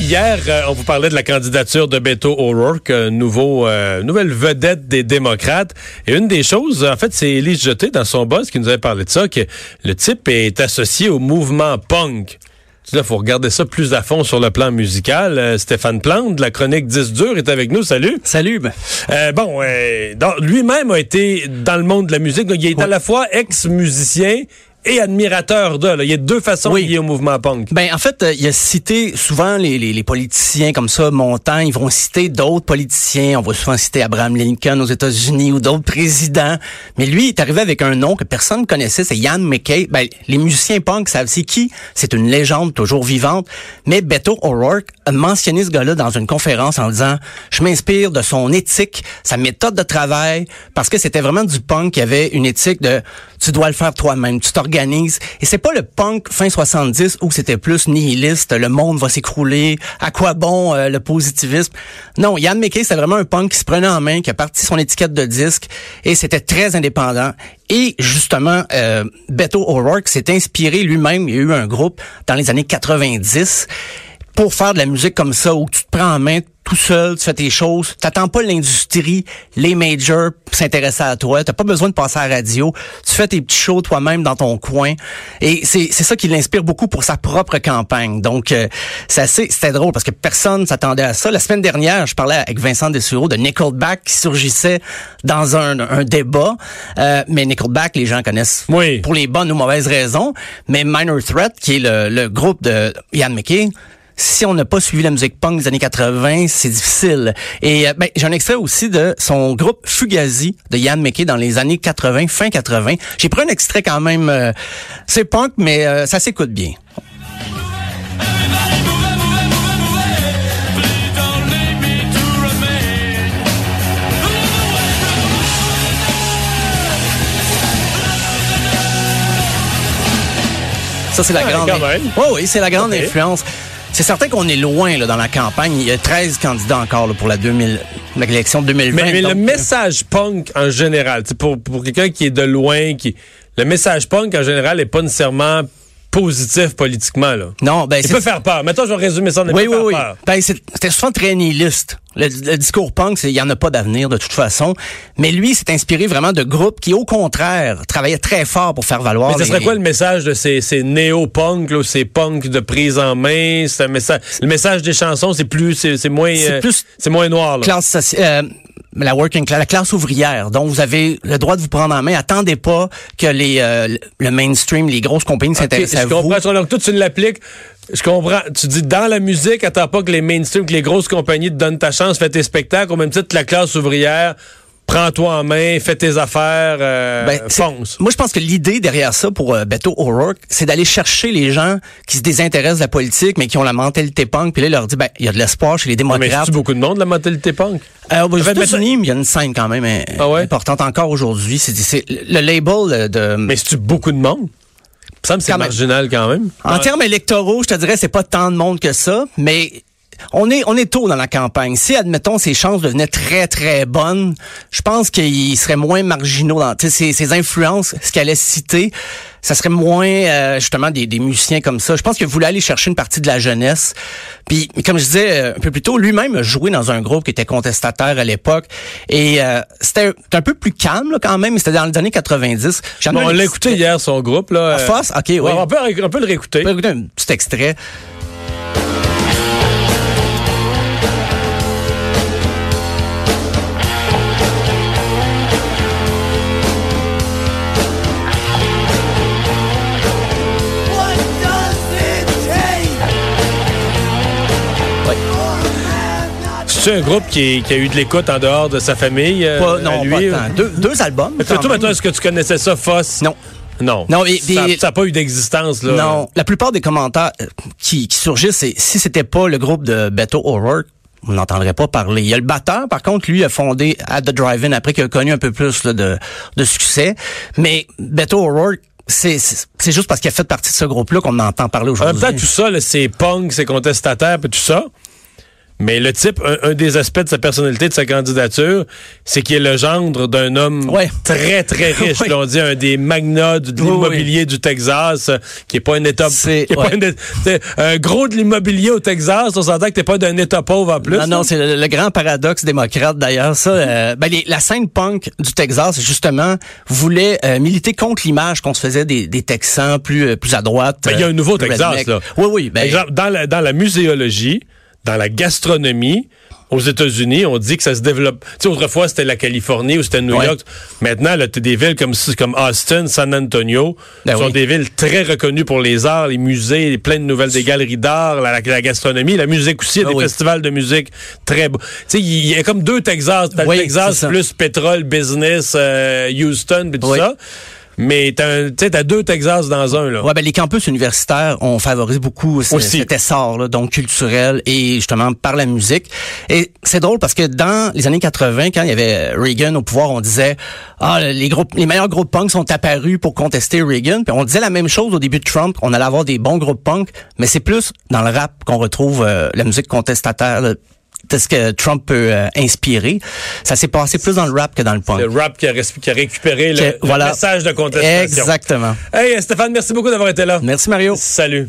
Hier, euh, on vous parlait de la candidature de Beto O'Rourke, euh, nouveau, euh, nouvelle vedette des démocrates. Et une des choses, en fait, c'est Élise Jeté dans son boss qui nous avait parlé de ça, que le type est associé au mouvement punk. Il faut regarder ça plus à fond sur le plan musical. Stéphane Plante, de la chronique 10 dur, est avec nous. Salut. Salut. bon, lui-même a été dans le monde de la musique. Donc, il est à la fois ex-musicien et admirateur de. Il y a deux façons oui. liées au mouvement punk. Ben en fait, euh, il a cité souvent les, les, les, politiciens comme ça, montant, ils vont citer d'autres politiciens. On va souvent citer Abraham Lincoln aux États-Unis ou d'autres présidents. Mais lui, il est arrivé avec un nom que personne ne connaissait, c'est Ian McKay. Ben, les musiciens punk savent c'est qui. C'est une légende toujours vivante. Mais Beto O'Rourke a mentionné ce gars-là dans une conférence en disant, je m'inspire de son éthique, sa méthode de travail, parce que c'était vraiment du punk qui avait une éthique de, tu dois le faire toi-même, tu t'organises et c'est pas le punk fin 70 où c'était plus nihiliste, le monde va s'écrouler, à quoi bon euh, le positivisme? Non, Yann McKay, c'est vraiment un punk qui se prenait en main, qui a parti son étiquette de disque et c'était très indépendant. Et justement, euh, Beto O'Rourke s'est inspiré lui-même, il y a eu un groupe dans les années 90 pour faire de la musique comme ça, où tu te prends en main tout seul, tu fais tes choses, t'attends pas l'industrie, les majors s'intéresser à toi, t'as pas besoin de passer à la radio, tu fais tes petits shows toi-même dans ton coin, et c'est ça qui l'inspire beaucoup pour sa propre campagne. Donc euh, c'est assez, c'était drôle parce que personne s'attendait à ça. La semaine dernière, je parlais avec Vincent Dessureau de Nickelback qui surgissait dans un, un débat, euh, mais Nickelback, les gens connaissent oui. pour les bonnes ou mauvaises raisons, mais Minor Threat, qui est le, le groupe de Ian McKay, si on n'a pas suivi la musique punk des années 80, c'est difficile. Et euh, ben, j'ai un extrait aussi de son groupe Fugazi de Yann McKay dans les années 80, fin 80. J'ai pris un extrait quand même, euh, c'est punk, mais euh, ça s'écoute bien. Ça, c'est la grande. Oh, oui, c'est la grande influence. C'est certain qu'on est loin là, dans la campagne. Il y a 13 candidats encore là, pour la 2000, l'élection 2020. Mais, mais le message punk en général, pour, pour quelqu'un qui est de loin, qui le message punk en général n'est pas nécessairement positif politiquement. Là. Non, ben il peut faire peur. Maintenant, je vais résumer ça. Oui, oui, oui. Ben, c'était souvent très nihiliste. Le, discours punk, il y en a pas d'avenir de toute façon. Mais lui, s'est inspiré vraiment de groupes qui, au contraire, travaillaient très fort pour faire valoir. Mais ce serait quoi le message de ces, ces néo-punk, ces punk de prise en main? C'est un message. Le message des chansons, c'est plus, c'est moins, c'est euh, c'est moins noir. Là. Classe, euh, la working class, la classe ouvrière. Donc, vous avez le droit de vous prendre en main. Attendez pas que les euh, le mainstream, les grosses compagnies s'intéressent à vous. Je comprends. Donc, toi, tu l'appliques. Je comprends. Tu dis dans la musique, attends pas que les mainstream, que les grosses compagnies te donnent ta chance, fais tes spectacles, au même titre que la classe ouvrière prends-toi en main, fais tes affaires, euh, ben, fonce. Moi, je pense que l'idée derrière ça pour euh, Beto O'Rourke, c'est d'aller chercher les gens qui se désintéressent de la politique, mais qui ont la mentalité punk, puis là, il leur dit, ben, il y a de l'espoir chez les démocrates. Mais c'est beaucoup de monde, la mentalité punk? Euh, aux États-Unis, il y a une scène quand même euh, ah importante encore aujourd'hui. C'est le label de... Mais c'est-tu beaucoup de monde? Ça me semble c'est marginal quand même. En termes électoraux, je te dirais, c'est pas tant de monde que ça, mais on est, on est tôt dans la campagne. Si, admettons, ses chances devenaient très, très bonnes, je pense qu'il serait moins marginaux dans ses, ses influences, ce qu'elle a cité, ça serait moins, euh, justement, des, des, musiciens comme ça. Je pense qu'il voulait aller chercher une partie de la jeunesse. Puis, comme je disais euh, un peu plus tôt, lui-même a joué dans un groupe qui était contestataire à l'époque. Et euh, c'était un peu plus calme, quand même. C'était dans les années 90. on l'a écouté hier, son groupe. Là. Foss? OK, oui. on, peut, on peut le réécouter. On peut écouter un petit extrait. C'est un groupe qui, a eu de l'écoute en dehors de sa famille? Euh, pas, non, lui, pas tant. Deux, deux albums. Toi, maintenant, est-ce que tu connaissais ça, Foss? Non. Non. Non, ça n'a pas eu d'existence, là. Non. La plupart des commentaires euh, qui, qui surgissent, c'est si c'était pas le groupe de Beto O'Rourke, on n'entendrait pas parler. Il y a le batteur, par contre, lui a fondé At the Drive-In après qu'il a connu un peu plus de, de succès. Mais Beto O'Rourke, c'est juste parce qu'il a fait partie de ce groupe-là qu'on entend parler aujourd'hui. En même temps, tout ça, c'est punk, c'est contestataire, puis tout ça. Mais le type, un, des aspects de sa personnalité, de sa candidature, c'est qu'il est le gendre d'un homme très, très riche. On dit un des magnats de l'immobilier du Texas, qui est pas un État... C'est un, gros de l'immobilier au Texas, on s'entend que t'es pas d'un État pauvre en plus. Non, non, c'est le, grand paradoxe démocrate d'ailleurs. Ça, euh, ben, la scène punk du Texas, justement, voulait euh, militer contre l'image qu'on se faisait des, Texans plus, euh, plus à droite. Ben, il y a un nouveau Texas, là. Oui, oui. Ben, Exemple, dans la, dans la muséologie, dans la gastronomie, aux États-Unis, on dit que ça se développe. Tu sais, autrefois, c'était la Californie ou c'était New York. Maintenant, là, as des villes comme, comme Austin, San Antonio, ben sont des villes très reconnues pour les arts, les musées, plein de nouvelles, des galeries d'art, la, gastronomie, la musique aussi, ah des festivals de musique très beaux. Tu sais, il y, a comme deux Texas. Le Texas plus pétrole, business, euh, Houston, et tout ça. Mais t'as, as deux Texas dans un. Là. Ouais, ben les campus universitaires ont favorisé beaucoup cet essor, là, donc culturel et justement par la musique. Et c'est drôle parce que dans les années 80, quand il y avait Reagan au pouvoir, on disait ah les groupes, les meilleurs groupes punk sont apparus pour contester Reagan. Puis on disait la même chose au début de Trump, on allait avoir des bons groupes punk, mais c'est plus dans le rap qu'on retrouve euh, la musique contestataire de ce que Trump peut euh, inspirer. Ça s'est passé plus dans le rap que dans le punk. Le rap qui a, qui a récupéré le, message de contestation. Exactement. Hey Stéphane, merci beaucoup d'avoir été là. Merci Mario. Salut.